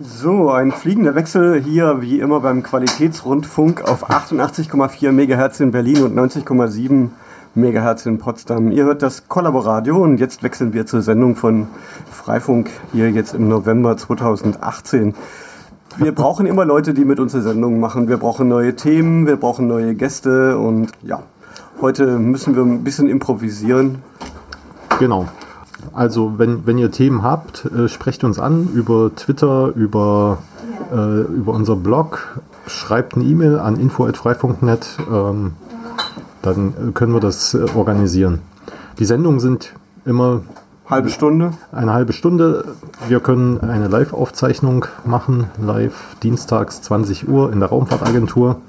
So, ein fliegender Wechsel hier wie immer beim Qualitätsrundfunk auf 88,4 MHz in Berlin und 90,7 MHz in Potsdam. Ihr hört das Kollaboradio und jetzt wechseln wir zur Sendung von Freifunk hier jetzt im November 2018. Wir brauchen immer Leute, die mit uns eine Sendung machen. Wir brauchen neue Themen, wir brauchen neue Gäste und ja, heute müssen wir ein bisschen improvisieren. Genau. Also wenn, wenn ihr Themen habt, äh, sprecht uns an über Twitter, über, äh, über unser Blog, schreibt eine E-Mail an info.freifunk.net, ähm, dann können wir das äh, organisieren. Die Sendungen sind immer halbe Stunde. Eine halbe Stunde. Wir können eine Live-Aufzeichnung machen, live dienstags 20 Uhr in der Raumfahrtagentur.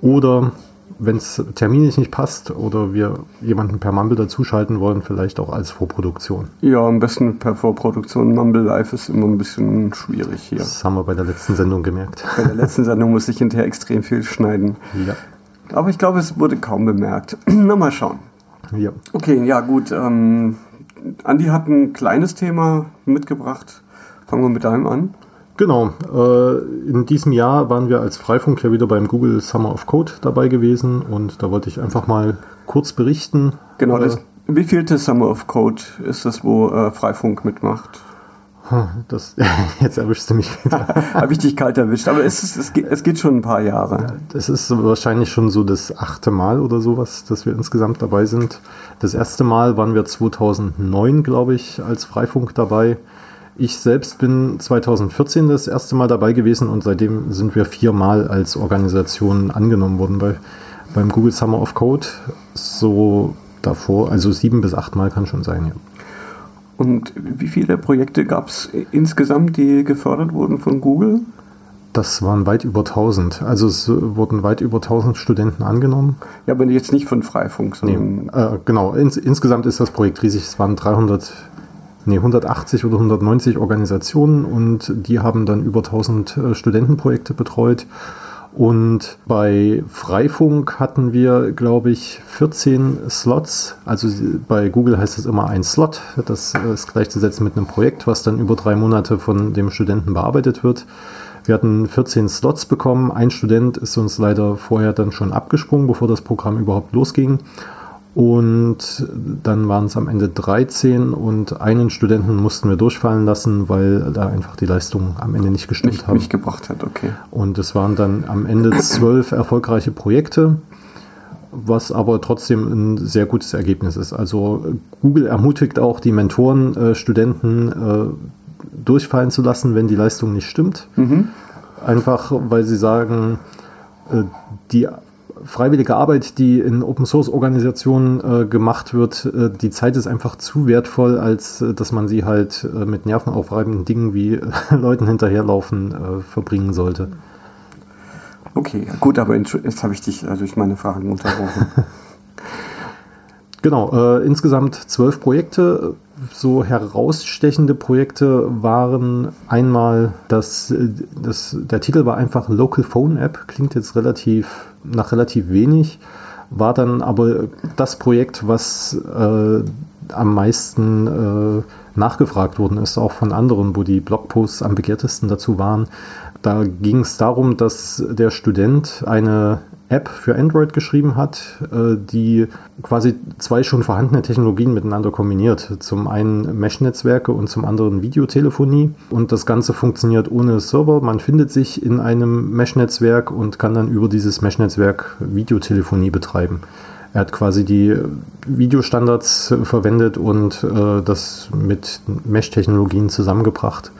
Oder wenn es terminlich nicht passt oder wir jemanden per Mumble dazuschalten wollen, vielleicht auch als Vorproduktion. Ja, am besten per Vorproduktion. Mumble Live ist immer ein bisschen schwierig hier. Das haben wir bei der letzten Sendung gemerkt. Bei der letzten Sendung muss ich hinterher extrem viel schneiden. Ja. Aber ich glaube, es wurde kaum bemerkt. Na, mal schauen. Ja. Okay, ja, gut. Ähm, Andi hat ein kleines Thema mitgebracht. Fangen wir mit deinem an. Genau. Äh, in diesem Jahr waren wir als Freifunk ja wieder beim Google Summer of Code dabei gewesen und da wollte ich einfach mal kurz berichten. Genau, das, wie vielte Summer of Code ist das, wo äh, Freifunk mitmacht? Das, jetzt erwischst du mich wieder. Habe ich dich kalt erwischt, aber es, ist, es, geht, es geht schon ein paar Jahre. Das ist wahrscheinlich schon so das achte Mal oder sowas, dass wir insgesamt dabei sind. Das erste Mal waren wir 2009, glaube ich, als Freifunk dabei. Ich selbst bin 2014 das erste Mal dabei gewesen und seitdem sind wir viermal als Organisation angenommen worden bei, beim Google Summer of Code. So davor, also sieben bis acht Mal kann schon sein, ja. Und wie viele Projekte gab es insgesamt, die gefördert wurden von Google? Das waren weit über 1000. Also es wurden weit über 1000 Studenten angenommen. Ja, aber jetzt nicht von Freifunk, sondern... Nee, äh, genau, Ins, insgesamt ist das Projekt riesig. Es waren 300 nee, 180 oder 190 Organisationen und die haben dann über 1000 äh, Studentenprojekte betreut. Und bei Freifunk hatten wir, glaube ich, 14 Slots. Also bei Google heißt es immer ein Slot. Das ist gleichzusetzen mit einem Projekt, was dann über drei Monate von dem Studenten bearbeitet wird. Wir hatten 14 Slots bekommen. Ein Student ist uns leider vorher dann schon abgesprungen, bevor das Programm überhaupt losging. Und dann waren es am Ende 13 und einen Studenten mussten wir durchfallen lassen, weil da einfach die Leistung am Ende nicht gestimmt nicht, haben. Nicht gebracht hat, okay. Und es waren dann am Ende zwölf erfolgreiche Projekte, was aber trotzdem ein sehr gutes Ergebnis ist. Also Google ermutigt auch die Mentoren, äh, Studenten äh, durchfallen zu lassen, wenn die Leistung nicht stimmt. Mhm. Einfach weil sie sagen, äh, die freiwillige Arbeit, die in Open Source Organisationen äh, gemacht wird, äh, die Zeit ist einfach zu wertvoll, als äh, dass man sie halt äh, mit nervenaufreibenden Dingen wie äh, Leuten hinterherlaufen äh, verbringen sollte. Okay, gut, aber jetzt habe ich dich durch meine Fragen unterbrochen. genau, insgesamt zwölf Projekte. So herausstechende Projekte waren einmal, dass das, der Titel war einfach Local Phone App, klingt jetzt relativ nach relativ wenig, war dann aber das Projekt, was äh, am meisten äh, nachgefragt worden ist, auch von anderen, wo die Blogposts am begehrtesten dazu waren. Da ging es darum, dass der Student eine App für Android geschrieben hat, äh, die quasi zwei schon vorhandene Technologien miteinander kombiniert. Zum einen Mesh-Netzwerke und zum anderen Videotelefonie. Und das Ganze funktioniert ohne Server. Man findet sich in einem Mesh-Netzwerk und kann dann über dieses Mesh-Netzwerk Videotelefonie betreiben. Er hat quasi die Videostandards verwendet und äh, das mit Mesh-Technologien zusammengebracht.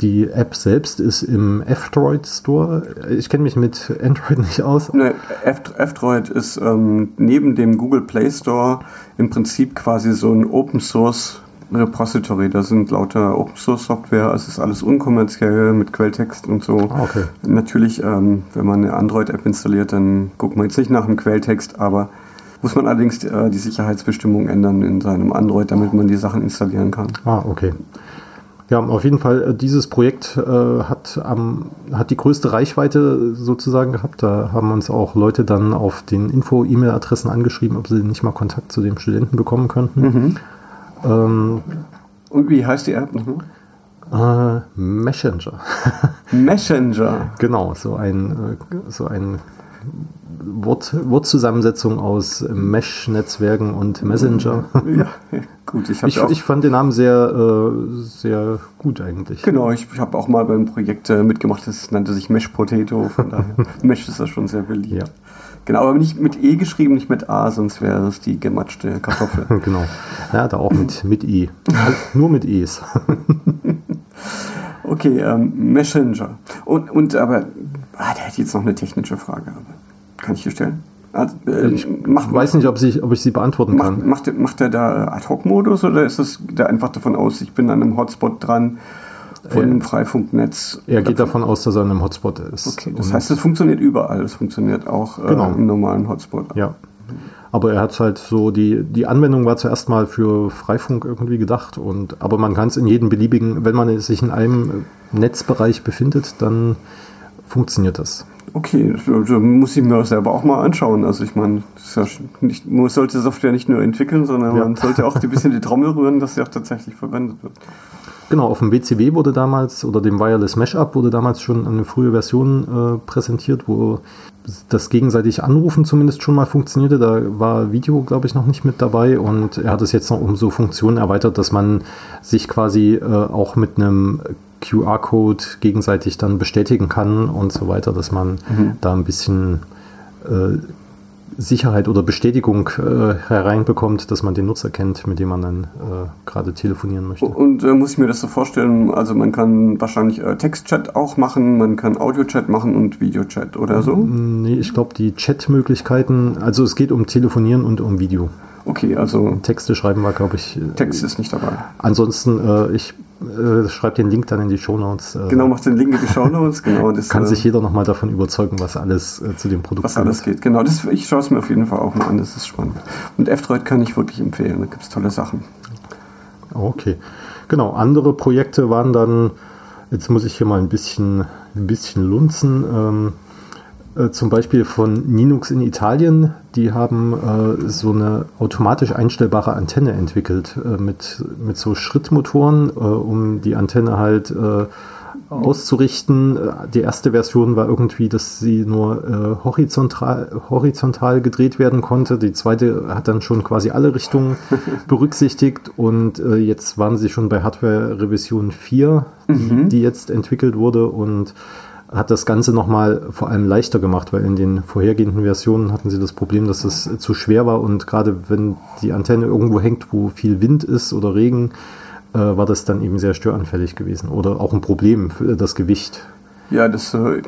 Die App selbst ist im F-Droid Store. Ich kenne mich mit Android nicht aus. Ne, F-Droid ist ähm, neben dem Google Play Store im Prinzip quasi so ein Open Source Repository. Da sind lauter Open Source Software. Es ist alles unkommerziell mit Quelltext und so. Ah, okay. Natürlich, ähm, wenn man eine Android-App installiert, dann guckt man jetzt nicht nach dem Quelltext, aber muss man allerdings äh, die Sicherheitsbestimmungen ändern in seinem Android, damit man die Sachen installieren kann. Ah, okay. Ja, auf jeden Fall, äh, dieses Projekt äh, hat, ähm, hat die größte Reichweite sozusagen gehabt. Da haben uns auch Leute dann auf den Info-E-Mail-Adressen angeschrieben, ob sie nicht mal Kontakt zu dem Studenten bekommen könnten. Mhm. Ähm, Und wie heißt die App nochmal? Äh, Messenger. Messenger. genau, so ein, äh, so ein Wort, Wortzusammensetzung aus Mesh-Netzwerken und Messenger. Ja, gut. Ich, ich, ich, fand den Namen sehr, äh, sehr gut eigentlich. Genau, ich habe auch mal beim Projekt äh, mitgemacht, das nannte sich Mesh Potato, von daher Mesh ist das schon sehr beliebt. Ja. Genau, aber nicht mit E geschrieben, nicht mit A, sonst wäre es die gematschte Kartoffel. genau. Ja, da auch mit, mit I. Nur mit E's. okay, ähm, Messenger. Und, und aber, ah, da hätte ich jetzt noch eine technische Frage. Aber kann ich dir stellen? Also, äh, ich macht, weiß nicht, ob ich, ob ich sie beantworten macht, kann. Macht, macht er da Ad-Hoc-Modus oder ist es der einfach davon aus, ich bin an einem Hotspot dran von dem Freifunknetz? Er geht davon aus, dass er an einem Hotspot ist. Okay, das heißt, es funktioniert überall. Es funktioniert auch äh, genau. im normalen Hotspot. Ja. Aber er hat halt so, die, die Anwendung war zuerst mal für Freifunk irgendwie gedacht. Und, aber man kann es in jedem beliebigen, wenn man sich in einem Netzbereich befindet, dann funktioniert das. Okay, da muss ich mir selber auch mal anschauen. Also ich meine, ja nicht, man sollte Software nicht nur entwickeln, sondern ja. man sollte auch ein bisschen die Trommel rühren, dass sie auch tatsächlich verwendet wird. Genau, auf dem WCW wurde damals, oder dem Wireless Mashup wurde damals schon eine frühe Version äh, präsentiert, wo das gegenseitig Anrufen zumindest schon mal funktionierte. Da war Video, glaube ich, noch nicht mit dabei und er hat es jetzt noch um so Funktionen erweitert, dass man sich quasi äh, auch mit einem QR-Code gegenseitig dann bestätigen kann und so weiter, dass man mhm. da ein bisschen äh, Sicherheit oder Bestätigung äh, hereinbekommt, dass man den Nutzer kennt, mit dem man dann äh, gerade telefonieren möchte. Und äh, muss ich mir das so vorstellen, also man kann wahrscheinlich äh, Textchat auch machen, man kann Audiochat machen und Videochat oder so? Nee, ich glaube die Chatmöglichkeiten, also es geht um Telefonieren und um Video. Okay, also. Texte schreiben war, glaube ich. Äh, Text ist nicht dabei. Ansonsten, äh, ich äh, schreibe den Link dann in die Shownotes. Äh, genau, macht den Link in die Shownotes. genau, das, kann sich äh, jeder nochmal davon überzeugen, was alles äh, zu dem Produkt Was alles geht, genau. Das, ich schaue es mir auf jeden Fall auch mal an, das ist spannend. Und F-Droid kann ich wirklich empfehlen, da gibt es tolle Sachen. Okay, genau. Andere Projekte waren dann, jetzt muss ich hier mal ein bisschen, ein bisschen lunzen. Ähm, äh, zum Beispiel von Linux in Italien, die haben äh, so eine automatisch einstellbare Antenne entwickelt äh, mit, mit so Schrittmotoren, äh, um die Antenne halt äh, auszurichten. Die erste Version war irgendwie, dass sie nur horizontal, horizontal gedreht werden konnte. Die zweite hat dann schon quasi alle Richtungen berücksichtigt und jetzt waren sie schon bei Hardware Revision 4, die, mhm. die jetzt entwickelt wurde und hat das Ganze nochmal vor allem leichter gemacht, weil in den vorhergehenden Versionen hatten sie das Problem, dass es zu schwer war und gerade wenn die Antenne irgendwo hängt, wo viel Wind ist oder Regen, äh, war das dann eben sehr störanfällig gewesen oder auch ein Problem für das Gewicht. Ja, das äh,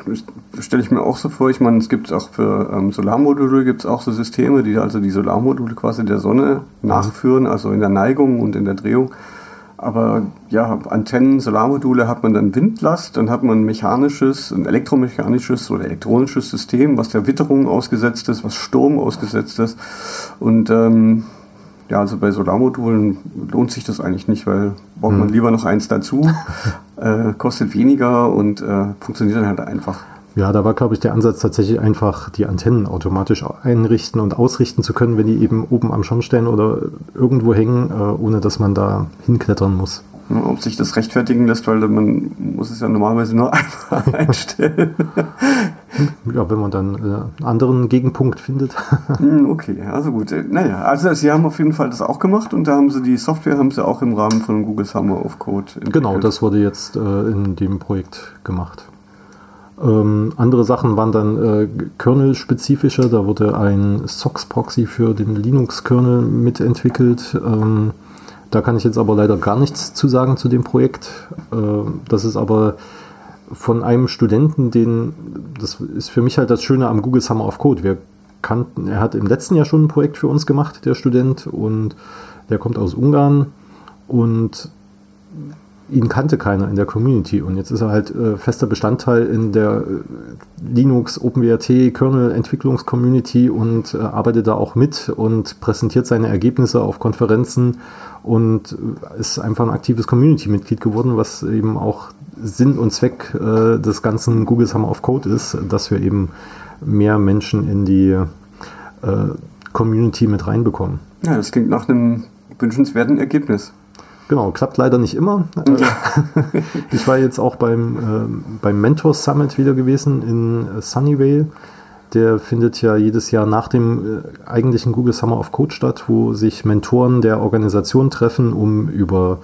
stelle ich mir auch so vor. Ich meine, es gibt auch für ähm, Solarmodule gibt es auch so Systeme, die also die Solarmodule quasi der Sonne nachführen, also in der Neigung und in der Drehung. Aber ja, Antennen, Solarmodule hat man dann Windlast, dann hat man ein mechanisches, ein elektromechanisches oder elektronisches System, was der Witterung ausgesetzt ist, was Sturm ausgesetzt ist. Und ähm, ja, also bei Solarmodulen lohnt sich das eigentlich nicht, weil braucht man hm. lieber noch eins dazu, äh, kostet weniger und äh, funktioniert dann halt einfach. Ja, da war, glaube ich, der Ansatz tatsächlich einfach, die Antennen automatisch einrichten und ausrichten zu können, wenn die eben oben am Schornstein oder irgendwo hängen, äh, ohne dass man da hinklettern muss. Ob sich das rechtfertigen lässt, weil man muss es ja normalerweise nur einmal einstellen. ja, wenn man dann einen äh, anderen Gegenpunkt findet. Hm, okay, also gut. Naja, also sie haben auf jeden Fall das auch gemacht und da haben sie die Software haben sie auch im Rahmen von Google Summer of Code entwickelt. Genau, das wurde jetzt äh, in dem Projekt gemacht. Ähm, andere Sachen waren dann äh, Kernel-spezifischer. Da wurde ein SOX-Proxy für den Linux-Kernel mitentwickelt. Ähm, da kann ich jetzt aber leider gar nichts zu sagen zu dem Projekt. Äh, das ist aber von einem Studenten, den, das ist für mich halt das Schöne am Google Summer of Code. Wir kannten, er hat im letzten Jahr schon ein Projekt für uns gemacht, der Student, und der kommt aus Ungarn und ihn kannte keiner in der Community und jetzt ist er halt äh, fester Bestandteil in der äh, Linux OpenWRT Kernel Entwicklungscommunity und äh, arbeitet da auch mit und präsentiert seine Ergebnisse auf Konferenzen und äh, ist einfach ein aktives Community-Mitglied geworden, was eben auch Sinn und Zweck äh, des ganzen Google Summer of Code ist, dass wir eben mehr Menschen in die äh, Community mit reinbekommen. Ja, das klingt nach einem wünschenswerten Ergebnis. Genau, klappt leider nicht immer. Äh, ich war jetzt auch beim, äh, beim Mentor Summit wieder gewesen in Sunnyvale. Der findet ja jedes Jahr nach dem äh, eigentlichen Google Summer of Code statt, wo sich Mentoren der Organisation treffen, um über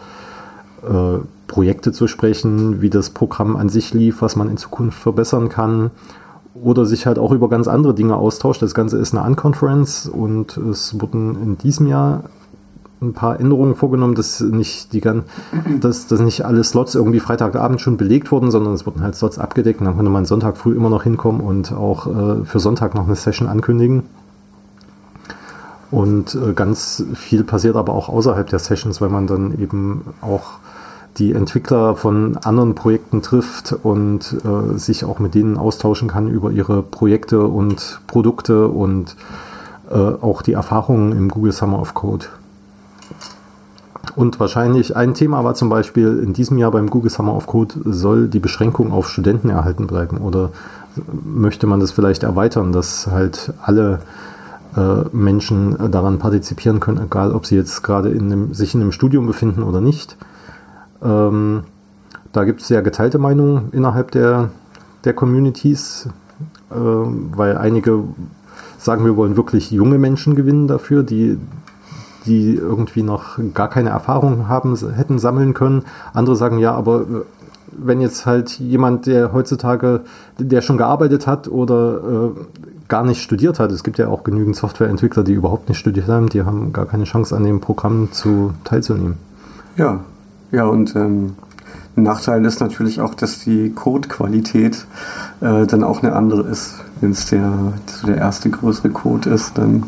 äh, Projekte zu sprechen, wie das Programm an sich lief, was man in Zukunft verbessern kann oder sich halt auch über ganz andere Dinge austauscht. Das Ganze ist eine Unconference und es wurden in diesem Jahr ein paar Änderungen vorgenommen, dass nicht die dass, dass nicht alle Slots irgendwie Freitagabend schon belegt wurden, sondern es wurden halt Slots abgedeckt und dann konnte man Sonntag früh immer noch hinkommen und auch äh, für Sonntag noch eine Session ankündigen. Und äh, ganz viel passiert aber auch außerhalb der Sessions, weil man dann eben auch die Entwickler von anderen Projekten trifft und äh, sich auch mit denen austauschen kann über ihre Projekte und Produkte und äh, auch die Erfahrungen im Google Summer of Code. Und wahrscheinlich ein Thema war zum Beispiel in diesem Jahr beim Google Summer of Code, soll die Beschränkung auf Studenten erhalten bleiben oder möchte man das vielleicht erweitern, dass halt alle äh, Menschen daran partizipieren können, egal ob sie jetzt gerade in einem, sich in einem Studium befinden oder nicht. Ähm, da gibt es sehr geteilte Meinungen innerhalb der, der Communities, äh, weil einige sagen, wir wollen wirklich junge Menschen gewinnen dafür, die die irgendwie noch gar keine Erfahrung haben, hätten sammeln können. Andere sagen, ja, aber äh, wenn jetzt halt jemand, der heutzutage, der schon gearbeitet hat oder äh, gar nicht studiert hat, es gibt ja auch genügend Softwareentwickler, die überhaupt nicht studiert haben, die haben gar keine Chance an dem Programm zu teilzunehmen. Ja, ja und ähm, ein Nachteil ist natürlich auch, dass die Codequalität äh, dann auch eine andere ist. Wenn es der, der erste größere Code ist, dann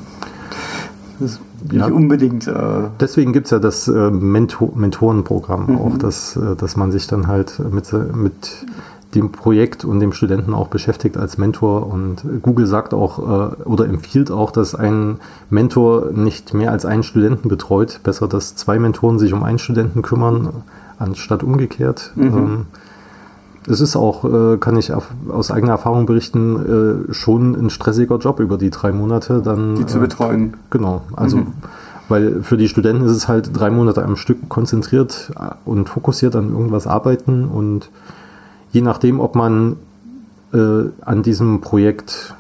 ja, nicht unbedingt. Äh deswegen gibt es ja das äh, Mentor Mentorenprogramm mhm. auch, dass, äh, dass man sich dann halt mit, mit dem Projekt und dem Studenten auch beschäftigt als Mentor. Und Google sagt auch äh, oder empfiehlt auch, dass ein Mentor nicht mehr als einen Studenten betreut. Besser, dass zwei Mentoren sich um einen Studenten kümmern, anstatt umgekehrt. Mhm. Ähm, es ist auch, äh, kann ich aus eigener Erfahrung berichten, äh, schon ein stressiger Job über die drei Monate. Dann, die zu äh, betreuen. Genau, also mhm. weil für die Studenten ist es halt drei Monate am Stück konzentriert und fokussiert an irgendwas arbeiten und je nachdem, ob man an diesem Projekt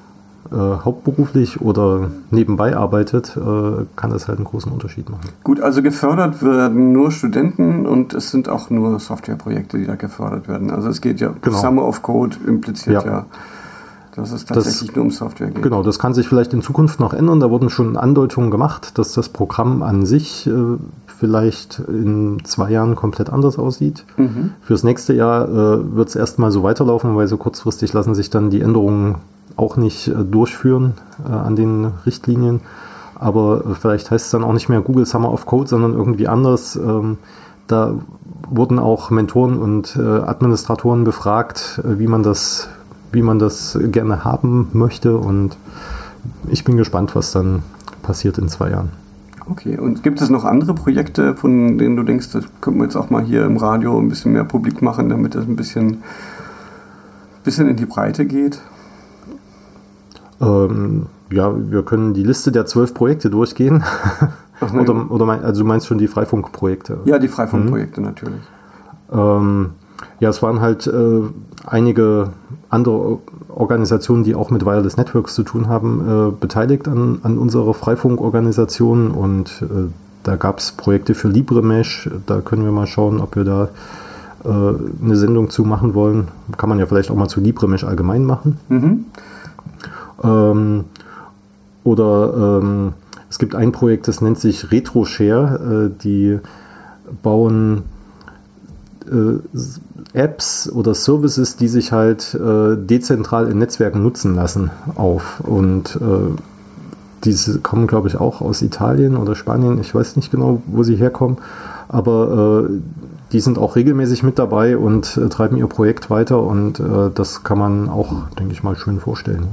äh, hauptberuflich oder nebenbei arbeitet, äh, kann das halt einen großen Unterschied machen. Gut, also gefördert werden nur Studenten und es sind auch nur Softwareprojekte, die da gefördert werden. Also es geht ja, genau. Summer of Code impliziert ja, ja dass es tatsächlich das, nur um Software geht. Genau, das kann sich vielleicht in Zukunft noch ändern. Da wurden schon Andeutungen gemacht, dass das Programm an sich äh, vielleicht in zwei Jahren komplett anders aussieht. Mhm. Fürs nächste Jahr äh, wird es erstmal so weiterlaufen, weil so kurzfristig lassen sich dann die Änderungen auch nicht äh, durchführen äh, an den Richtlinien. Aber äh, vielleicht heißt es dann auch nicht mehr Google Summer of Code, sondern irgendwie anders. Ähm, da wurden auch Mentoren und Administratoren befragt, wie man das, wie man das gerne haben möchte. Und ich bin gespannt, was dann passiert in zwei Jahren. Okay, und gibt es noch andere Projekte, von denen du denkst, das könnten wir jetzt auch mal hier im Radio ein bisschen mehr publik machen, damit das ein bisschen, bisschen in die Breite geht? Ähm, ja, wir können die Liste der zwölf Projekte durchgehen. Ach, oder, oder mein, also du meinst schon die Freifunkprojekte? Ja, die Freifunkprojekte mhm. natürlich. Ähm, ja, es waren halt äh, einige andere Organisationen, die auch mit Wireless Networks zu tun haben, äh, beteiligt an, an unserer Freifunkorganisation und äh, da gab es Projekte für LibreMesh. Da können wir mal schauen, ob wir da äh, eine Sendung zu machen wollen. Kann man ja vielleicht auch mal zu LibreMesh allgemein machen. Mhm. Ähm, oder ähm, es gibt ein Projekt, das nennt sich RetroShare. Äh, die bauen äh, Apps oder Services, die sich halt äh, dezentral in Netzwerken nutzen lassen, auf. Und äh, diese kommen, glaube ich, auch aus Italien oder Spanien. Ich weiß nicht genau, wo sie herkommen. Aber äh, die sind auch regelmäßig mit dabei und äh, treiben ihr Projekt weiter. Und äh, das kann man auch, denke ich mal, schön vorstellen.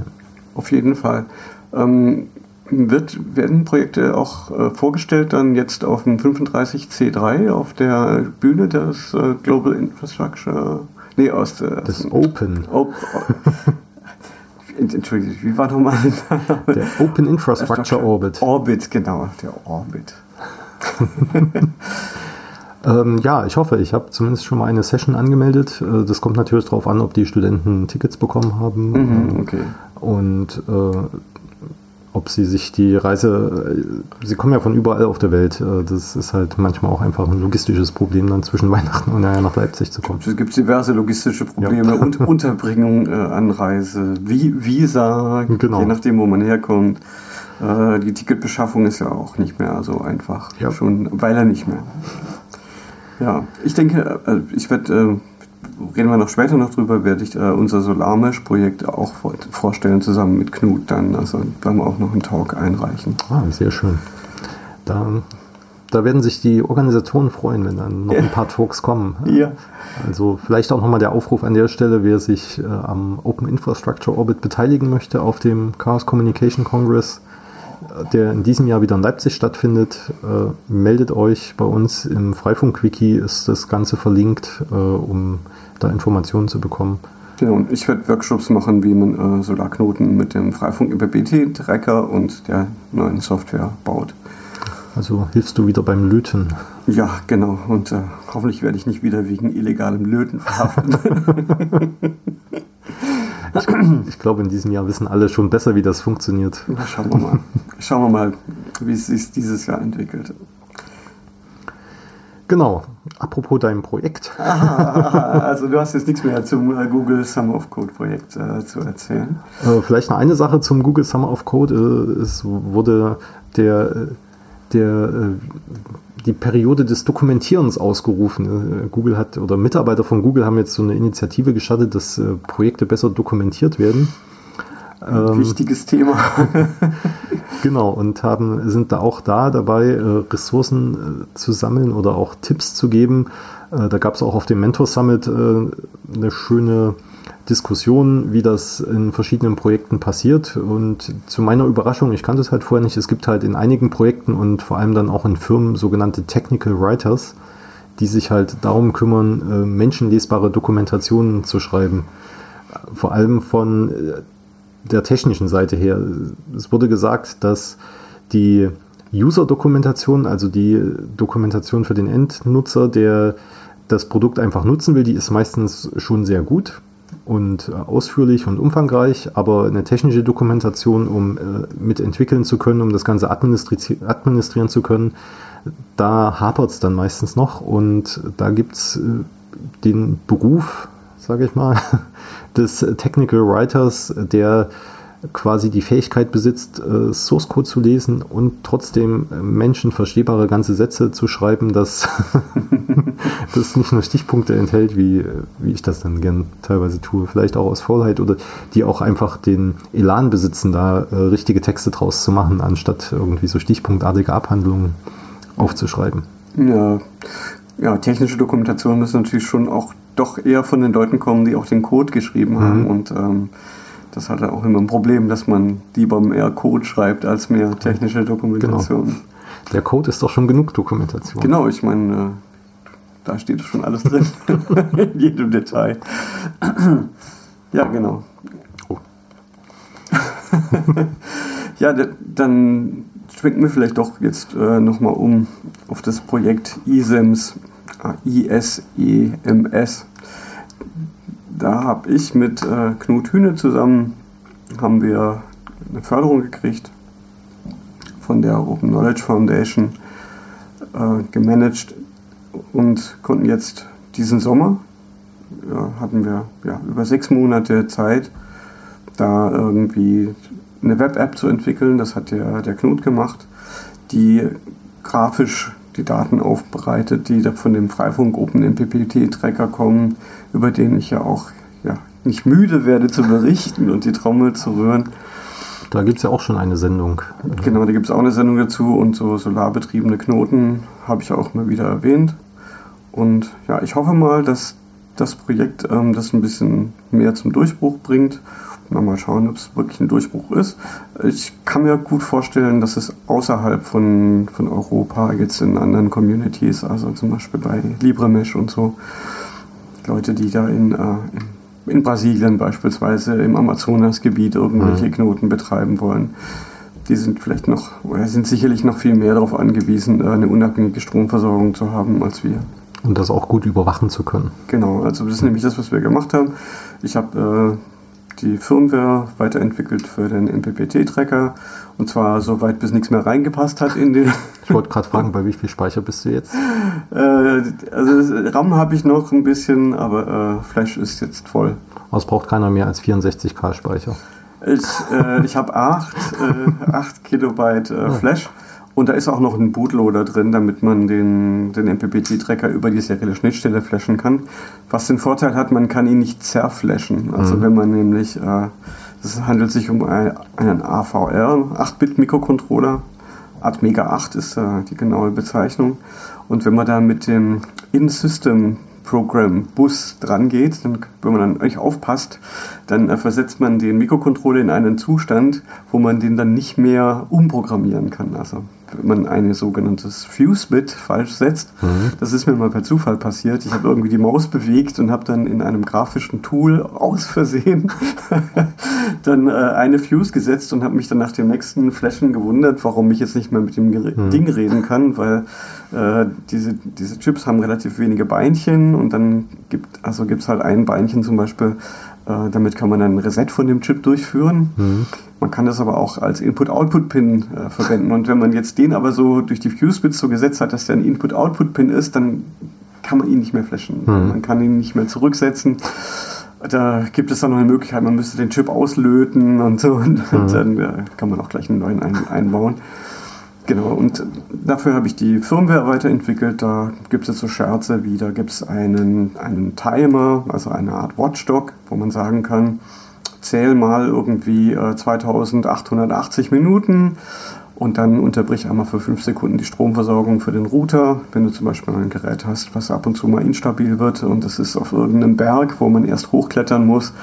Auf jeden Fall. Ähm, wird, werden Projekte auch äh, vorgestellt dann jetzt auf dem 35C3 auf der Bühne des äh, Global Infrastructure? Nee, aus der, das Open. Op, Entschuldigung, wie war nochmal der Open Infrastructure Orbit. Orbit, genau, der Orbit. Ähm, ja, ich hoffe. Ich habe zumindest schon mal eine Session angemeldet. Äh, das kommt natürlich darauf an, ob die Studenten Tickets bekommen haben. Mhm, okay. Und äh, ob sie sich die Reise, äh, sie kommen ja von überall auf der Welt. Äh, das ist halt manchmal auch einfach ein logistisches Problem, dann zwischen Weihnachten und nach Leipzig zu kommen. Es gibt diverse logistische Probleme ja. und Unterbringung, äh, Anreise, wie, Visa, genau. je nachdem, wo man herkommt. Äh, die Ticketbeschaffung ist ja auch nicht mehr so einfach. Ja. Schon weil er nicht mehr. Ja, ich denke, ich werde reden wir noch später noch drüber, werde ich äh, unser Solarmesh-Projekt auch vor, vorstellen, zusammen mit Knut dann. Also werden wir auch noch einen Talk einreichen. Ah, sehr schön. Da, da werden sich die Organisatoren freuen, wenn dann noch ein paar Talks kommen. Ja. Also vielleicht auch nochmal der Aufruf an der Stelle, wer sich äh, am Open Infrastructure Orbit beteiligen möchte auf dem Chaos Communication Congress der in diesem Jahr wieder in Leipzig stattfindet. Äh, meldet euch bei uns im Freifunk-Wiki, ist das Ganze verlinkt, äh, um da Informationen zu bekommen. Ja, und ich werde Workshops machen, wie man äh, Solarknoten mit dem Freifunk MPBT-Tracker und der neuen Software baut. Also hilfst du wieder beim Löten? Ja, genau. Und äh, hoffentlich werde ich nicht wieder wegen illegalem Löten verhaftet. Ich, ich, glaube, in diesem Jahr wissen alle schon besser, wie das funktioniert. Na, schauen wir mal. Schauen wir mal, wie es sich dieses Jahr entwickelt. Genau. Apropos deinem Projekt. Aha, also du hast jetzt nichts mehr zum äh, Google Summer of Code Projekt äh, zu erzählen. Äh, vielleicht noch eine Sache zum Google Summer of Code. Äh, es wurde der, der die Periode des Dokumentierens ausgerufen. Äh, Google hat oder Mitarbeiter von Google haben jetzt so eine Initiative gestartet, dass äh, Projekte besser dokumentiert werden. Ein ähm, wichtiges Thema. genau, und haben, sind da auch da dabei, äh, Ressourcen zu sammeln oder auch Tipps zu geben. Da gab es auch auf dem Mentor Summit eine schöne Diskussionen, wie das in verschiedenen Projekten passiert. Und zu meiner Überraschung, ich kannte es halt vorher nicht, es gibt halt in einigen Projekten und vor allem dann auch in Firmen sogenannte Technical Writers, die sich halt darum kümmern, äh, menschenlesbare Dokumentationen zu schreiben. Vor allem von äh, der technischen Seite her. Es wurde gesagt, dass die User-Dokumentation, also die Dokumentation für den Endnutzer, der das Produkt einfach nutzen will, die ist meistens schon sehr gut und äh, ausführlich und umfangreich, aber eine technische Dokumentation, um äh, mitentwickeln zu können, um das Ganze administri administrieren zu können, da hapert es dann meistens noch und da gibt es äh, den Beruf, sage ich mal, des Technical Writers, der quasi die Fähigkeit besitzt, äh, Source Code zu lesen und trotzdem äh, menschenverstehbare ganze Sätze zu schreiben, dass das nicht nur Stichpunkte enthält, wie, wie ich das dann gern teilweise tue, vielleicht auch aus Faulheit oder die auch einfach den Elan besitzen, da äh, richtige Texte draus zu machen, anstatt irgendwie so stichpunktartige Abhandlungen aufzuschreiben. Ja, ja, technische Dokumentation muss natürlich schon auch doch eher von den Leuten kommen, die auch den Code geschrieben haben mhm. und ähm, das hat auch immer ein Problem, dass man lieber mehr Code schreibt als mehr technische Dokumentation. Genau. Der Code ist doch schon genug Dokumentation. Genau, ich meine, äh, da steht schon alles drin, in jedem Detail. ja, genau. Oh. ja, dann schwenken wir vielleicht doch jetzt äh, nochmal um auf das Projekt ISEMS, I-S-E-M-S da habe ich mit äh, Knut Hühne zusammen haben wir eine Förderung gekriegt von der Open Knowledge Foundation äh, gemanagt und konnten jetzt diesen Sommer ja, hatten wir ja, über sechs Monate Zeit, da irgendwie eine Web-App zu entwickeln. Das hat der, der Knut gemacht, die grafisch die Daten aufbereitet, die da von dem Freifunk Open MPPT-Tracker kommen, über den ich ja auch ja, nicht müde werde zu berichten und die Trommel zu rühren. Da gibt es ja auch schon eine Sendung. Genau, da gibt es auch eine Sendung dazu und so solarbetriebene Knoten habe ich auch mal wieder erwähnt. Und ja, ich hoffe mal, dass das Projekt ähm, das ein bisschen mehr zum Durchbruch bringt mal schauen, ob es wirklich ein Durchbruch ist. Ich kann mir gut vorstellen, dass es außerhalb von, von Europa, jetzt in anderen Communities, also zum Beispiel bei LibreMesh und so, Leute, die da in, äh, in Brasilien beispielsweise im Amazonasgebiet irgendwelche mhm. Knoten betreiben wollen, die sind vielleicht noch, oder sind sicherlich noch viel mehr darauf angewiesen, eine unabhängige Stromversorgung zu haben als wir. Und das auch gut überwachen zu können. Genau, also das ist nämlich das, was wir gemacht haben. Ich habe äh, die Firmware weiterentwickelt für den MPPT-Tracker und zwar so weit, bis nichts mehr reingepasst hat in den. Ich wollte gerade fragen, bei wie viel Speicher bist du jetzt? äh, also RAM habe ich noch ein bisschen, aber äh, Flash ist jetzt voll. Aber es braucht keiner mehr als 64K Speicher. Ich, äh, ich habe 8, äh, 8 Kilobyte äh, Flash. Und da ist auch noch ein Bootloader drin, damit man den, den MPPT-Tracker über die serielle Schnittstelle flashen kann. Was den Vorteil hat, man kann ihn nicht zerflashen. Also mhm. wenn man nämlich, äh, es handelt sich um ein, einen AVR, 8-Bit-Mikrocontroller. Atmega 8 ist äh, die genaue Bezeichnung. Und wenn man da mit dem In-System Program Bus dran geht, dann, wenn man dann euch aufpasst, dann äh, versetzt man den Mikrocontroller in einen Zustand, wo man den dann nicht mehr umprogrammieren kann. Also man ein sogenanntes Fuse-Bit falsch setzt. Mhm. Das ist mir mal per Zufall passiert. Ich habe irgendwie die Maus bewegt und habe dann in einem grafischen Tool aus Versehen dann äh, eine Fuse gesetzt und habe mich dann nach dem nächsten Flashen gewundert, warum ich jetzt nicht mehr mit dem mhm. Ding reden kann, weil äh, diese, diese Chips haben relativ wenige Beinchen und dann gibt also gibt's halt ein Beinchen zum Beispiel, äh, damit kann man ein Reset von dem Chip durchführen. Mhm. Man kann das aber auch als Input-Output-Pin äh, verwenden. Und wenn man jetzt den aber so durch die Fuse-Bits so gesetzt hat, dass der ein Input-Output-Pin ist, dann kann man ihn nicht mehr flashen. Mhm. Man kann ihn nicht mehr zurücksetzen. Da gibt es dann noch eine Möglichkeit, man müsste den Chip auslöten und so. Und, mhm. dann ja, kann man auch gleich einen neuen ein, einbauen. Genau, und dafür habe ich die Firmware weiterentwickelt. Da gibt es so Scherze wie, da gibt es einen, einen Timer, also eine Art Watchdog, wo man sagen kann, zähl mal irgendwie äh, 2880 Minuten und dann unterbrich einmal für fünf Sekunden die Stromversorgung für den Router. Wenn du zum Beispiel ein Gerät hast, was ab und zu mal instabil wird und es ist auf irgendeinem Berg, wo man erst hochklettern muss,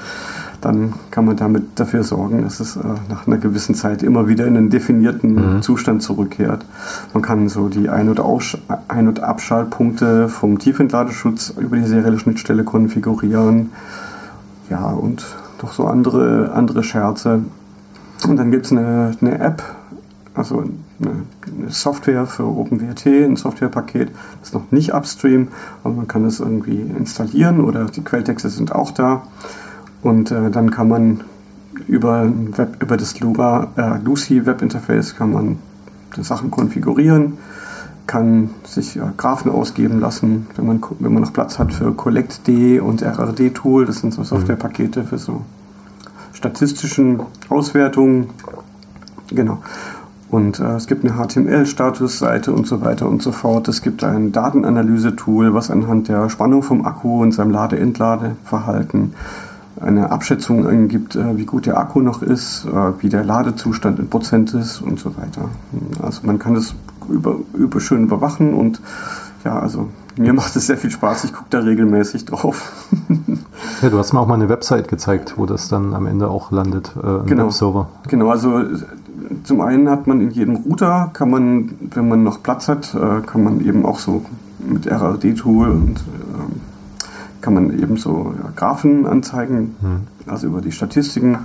dann kann man damit dafür sorgen, dass es äh, nach einer gewissen Zeit immer wieder in einen definierten mhm. Zustand zurückkehrt. Man kann so die Ein- und, Ein und Abschaltpunkte vom Tiefentladeschutz über die serielle Schnittstelle konfigurieren. Ja, und doch so andere, andere Scherze. Und dann gibt es eine, eine App, also eine, eine, Software für OpenWrt, ein Softwarepaket, das ist noch nicht upstream, aber man kann es irgendwie installieren oder die Quelltexte sind auch da. Und äh, dann kann man über, Web, über das Lua, äh, Lucy Webinterface kann man Sachen konfigurieren kann sich ja, Graphen ausgeben lassen, wenn man, wenn man noch Platz hat für Collect.d und RRD-Tool. Das sind so mhm. Softwarepakete für so statistischen Auswertungen. Genau. Und äh, es gibt eine HTML-Statusseite und so weiter und so fort. Es gibt ein Datenanalyse-Tool, was anhand der Spannung vom Akku und seinem Lade-Entladeverhalten eine Abschätzung angibt, äh, wie gut der Akku noch ist, äh, wie der Ladezustand in Prozent ist und so weiter. Also man kann das über, über schön überwachen und ja, also mir macht es sehr viel Spaß. Ich gucke da regelmäßig drauf. ja, du hast mir auch mal eine Website gezeigt, wo das dann am Ende auch landet, äh, genau. Webserver. Genau, also zum einen hat man in jedem Router, kann man, wenn man noch Platz hat, äh, kann man eben auch so mit RRD-Tool und äh, kann man eben so ja, Graphen anzeigen, hm. also über die Statistiken.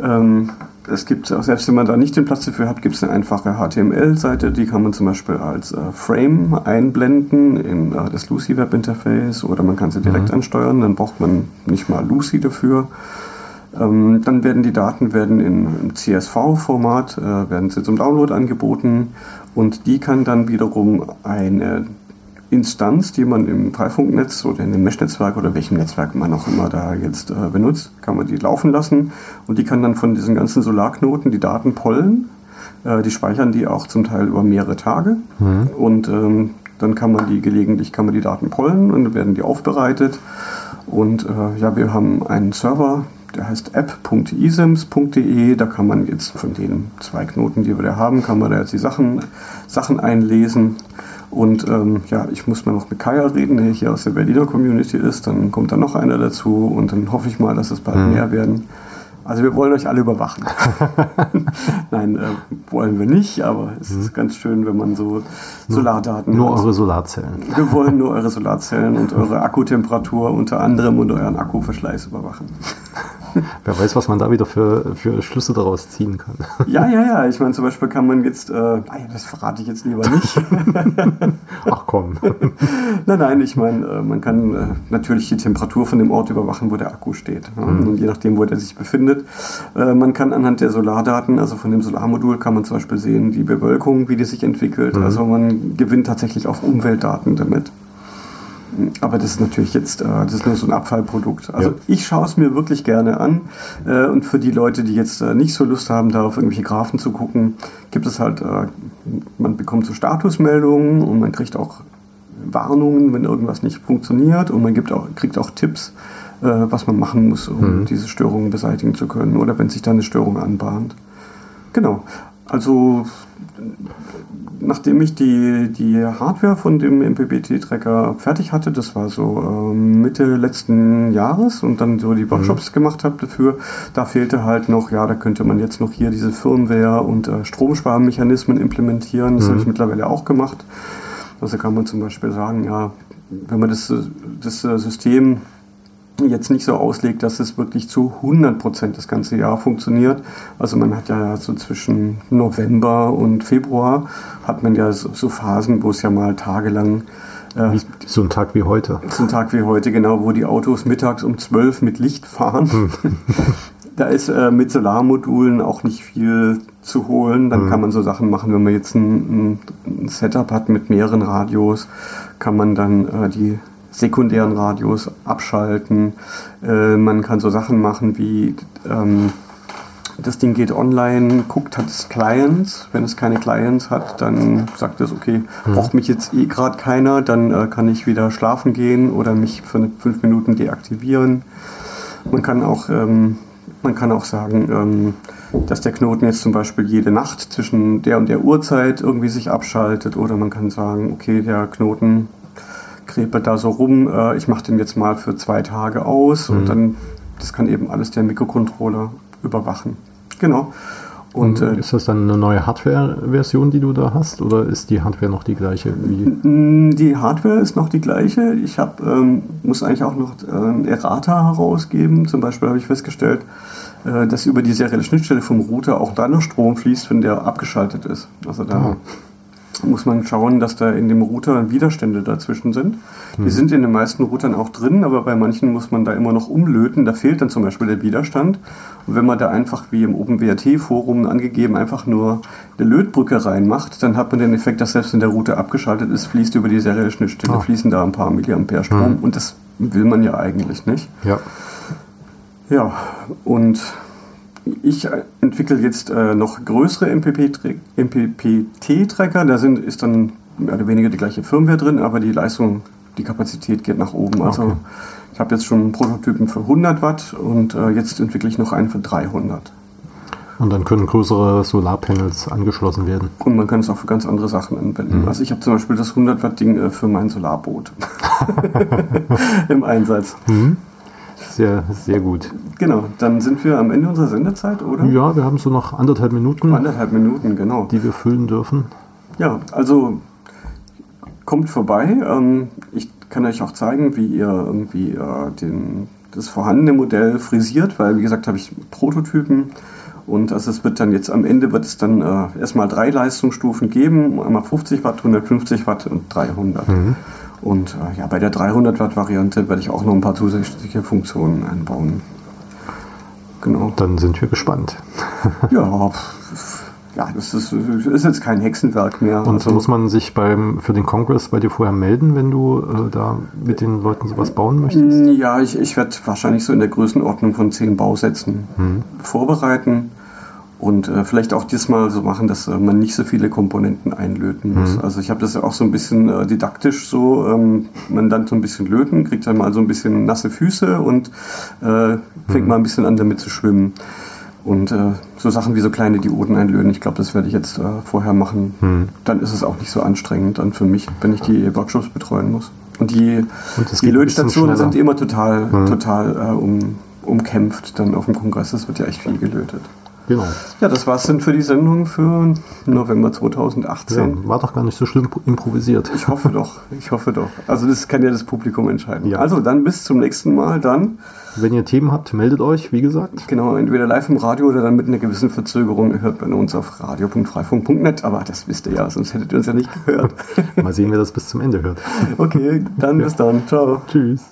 Ähm, es gibt, selbst wenn man da nicht den Platz dafür hat, gibt es eine einfache HTML-Seite, die kann man zum Beispiel als äh, Frame einblenden in äh, das Lucy Web Interface oder man kann sie direkt mhm. ansteuern, dann braucht man nicht mal Lucy dafür. Ähm, dann werden die Daten werden in CSV-Format, äh, werden sie zum Download angeboten und die kann dann wiederum eine Instanz, die man im Freifunknetz oder in dem Mesh-Netzwerk oder welchem Netzwerk man auch immer da jetzt äh, benutzt, kann man die laufen lassen und die kann dann von diesen ganzen Solarknoten die Daten pollen. Äh, die speichern die auch zum Teil über mehrere Tage mhm. und ähm, dann kann man die gelegentlich kann man die Daten pollen und dann werden die aufbereitet und äh, ja, wir haben einen Server, der heißt app.isims.de. Da kann man jetzt von den zwei Knoten, die wir da haben, kann man da jetzt die Sachen, Sachen einlesen. Und ähm, ja, ich muss mal noch mit Kaya reden, der hier aus der Berliner Community ist. Dann kommt da noch einer dazu und dann hoffe ich mal, dass es bald mhm. mehr werden. Also wir wollen euch alle überwachen. Nein, äh, wollen wir nicht, aber es mhm. ist ganz schön, wenn man so Solardaten Nur hat. eure Solarzellen. Wir wollen nur eure Solarzellen und eure Akkutemperatur unter anderem und euren Akkuverschleiß überwachen. Wer weiß, was man da wieder für, für Schlüsse daraus ziehen kann. Ja, ja, ja. Ich meine, zum Beispiel kann man jetzt, äh, das verrate ich jetzt lieber nicht. Ach komm. nein, nein, ich meine, äh, man kann äh, natürlich die Temperatur von dem Ort überwachen, wo der Akku steht. Ja? Mhm. Und je nachdem, wo der sich befindet. Äh, man kann anhand der Solardaten, also von dem Solarmodul, kann man zum Beispiel sehen, die Bewölkung, wie die sich entwickelt. Mhm. Also man gewinnt tatsächlich auch Umweltdaten damit. Aber das ist natürlich jetzt, äh, das ist nur so ein Abfallprodukt. Also ja. ich schaue es mir wirklich gerne an. Äh, und für die Leute, die jetzt äh, nicht so Lust haben, da auf irgendwelche Graphen zu gucken, gibt es halt, man bekommt so Statusmeldungen und man kriegt auch Warnungen, wenn irgendwas nicht funktioniert und man gibt auch, kriegt auch Tipps, was man machen muss, um mhm. diese Störungen beseitigen zu können oder wenn sich da eine Störung anbahnt. Genau. Also nachdem ich die, die Hardware von dem MPBT-Tracker fertig hatte, das war so äh, Mitte letzten Jahres und dann so die mhm. Workshops mhm. gemacht habe dafür, da fehlte halt noch, ja, da könnte man jetzt noch hier diese Firmware und äh, Stromsparmechanismen implementieren. Das mhm. habe ich mittlerweile auch gemacht. Also kann man zum Beispiel sagen, ja, wenn man das, das System jetzt nicht so auslegt, dass es wirklich zu 100 Prozent das ganze Jahr funktioniert. Also man hat ja so zwischen November und Februar hat man ja so, so Phasen, wo es ja mal tagelang äh, so ein Tag wie heute. So ein Tag wie heute, genau, wo die Autos mittags um 12 mit Licht fahren. Hm. da ist äh, mit Solarmodulen auch nicht viel zu holen. Dann mhm. kann man so Sachen machen, wenn man jetzt ein, ein, Setup hat mit mehreren Radios, kann man dann äh, die sekundären Radios abschalten. Äh, man kann so Sachen machen wie ähm, das Ding geht online, guckt, hat es Clients. Wenn es keine Clients hat, dann sagt es, okay, mhm. braucht mich jetzt eh gerade keiner, dann äh, kann ich wieder schlafen gehen oder mich für fünf Minuten deaktivieren. Man kann auch, ähm, man kann auch sagen, ähm, dass der Knoten jetzt zum Beispiel jede Nacht zwischen der und der Uhrzeit irgendwie sich abschaltet oder man kann sagen, okay, der Knoten krepelt da so rum, äh, ich mache den jetzt mal für zwei Tage aus mhm. und dann, das kann eben alles der Mikrocontroller überwachen. Genau. Und, und äh, ist das dann eine neue Hardware-Version, die du da hast, oder ist die Hardware noch die gleiche? Wie? Die Hardware ist noch die gleiche. Ich hab, ähm, muss eigentlich auch noch äh, ein Errata herausgeben. Zum Beispiel habe ich festgestellt, äh, dass über die serielle Schnittstelle vom Router auch dann noch Strom fließt, wenn der abgeschaltet ist. Also da ah muss man schauen, dass da in dem Router Widerstände dazwischen sind. Die mhm. sind in den meisten Routern auch drin, aber bei manchen muss man da immer noch umlöten. Da fehlt dann zum Beispiel der Widerstand. Und wenn man da einfach wie im OpenWRT-Forum angegeben einfach nur eine Lötbrücke reinmacht, dann hat man den Effekt, dass selbst wenn der Router abgeschaltet ist, fließt über die serielle Schnittstelle, oh. fließen da ein paar Milliampere Strom. Mhm. Und das will man ja eigentlich nicht. Ja. Ja, und ich entwickle jetzt äh, noch größere MPPT-Tracker. Da sind, ist dann mehr oder weniger die gleiche Firmware drin, aber die Leistung, die Kapazität geht nach oben. Also okay. ich habe jetzt schon Prototypen für 100 Watt und äh, jetzt entwickle ich noch einen für 300. Und dann können größere Solarpanels angeschlossen werden. Und man kann es auch für ganz andere Sachen anwenden. Mhm. Also ich habe zum Beispiel das 100 Watt Ding äh, für mein Solarboot im Einsatz. Mhm. Sehr, sehr gut. Genau, dann sind wir am Ende unserer Sendezeit, oder? Ja, wir haben so noch anderthalb Minuten. Anderthalb Minuten, genau. Die wir füllen dürfen. Ja, also kommt vorbei. Ähm, ich kann euch auch zeigen, wie ihr irgendwie äh, den, das vorhandene Modell frisiert, weil wie gesagt habe ich Prototypen und also es wird dann jetzt am Ende wird es dann äh, erstmal drei Leistungsstufen geben, einmal 50 Watt, 150 Watt und 300. Mhm. Und äh, ja, bei der 300 Watt Variante werde ich auch noch ein paar zusätzliche Funktionen einbauen. Genau. Dann sind wir gespannt. ja, ja, das ist, ist, jetzt kein Hexenwerk mehr. Und also, muss man sich beim, für den Kongress bei dir vorher melden, wenn du äh, da mit den Leuten sowas bauen möchtest? Ja, ich, ich werde wahrscheinlich so in der Größenordnung von zehn Bausätzen mhm. vorbereiten. Und äh, vielleicht auch diesmal so machen, dass äh, man nicht so viele Komponenten einlöten muss. Mhm. Also ich habe das ja auch so ein bisschen äh, didaktisch so, ähm, man dann so ein bisschen löten, kriegt dann mal so ein bisschen nasse Füße und äh, fängt mhm. mal ein bisschen an damit zu schwimmen. Und äh, so Sachen wie so kleine Dioden einlöten, ich glaube, das werde ich jetzt äh, vorher machen. Mhm. Dann ist es auch nicht so anstrengend dann für mich, wenn ich die Workshops betreuen muss. Und die, und die Lötstationen sind immer total, mhm. total um, umkämpft dann auf dem Kongress. Es wird ja echt viel gelötet. Genau. Ja, das war's dann für die Sendung für November 2018. Ja, war doch gar nicht so schlimm improvisiert. Ich hoffe doch, ich hoffe doch. Also das kann ja das Publikum entscheiden. Ja. Also dann bis zum nächsten Mal, dann Wenn ihr Themen habt, meldet euch, wie gesagt. genau entweder live im Radio oder dann mit einer gewissen Verzögerung. Ihr hört bei uns auf radio.freifunk.net, aber das wisst ihr ja, sonst hättet ihr uns ja nicht gehört. Mal sehen, wer das bis zum Ende hört. Okay, dann bis dann. Ciao. Tschüss.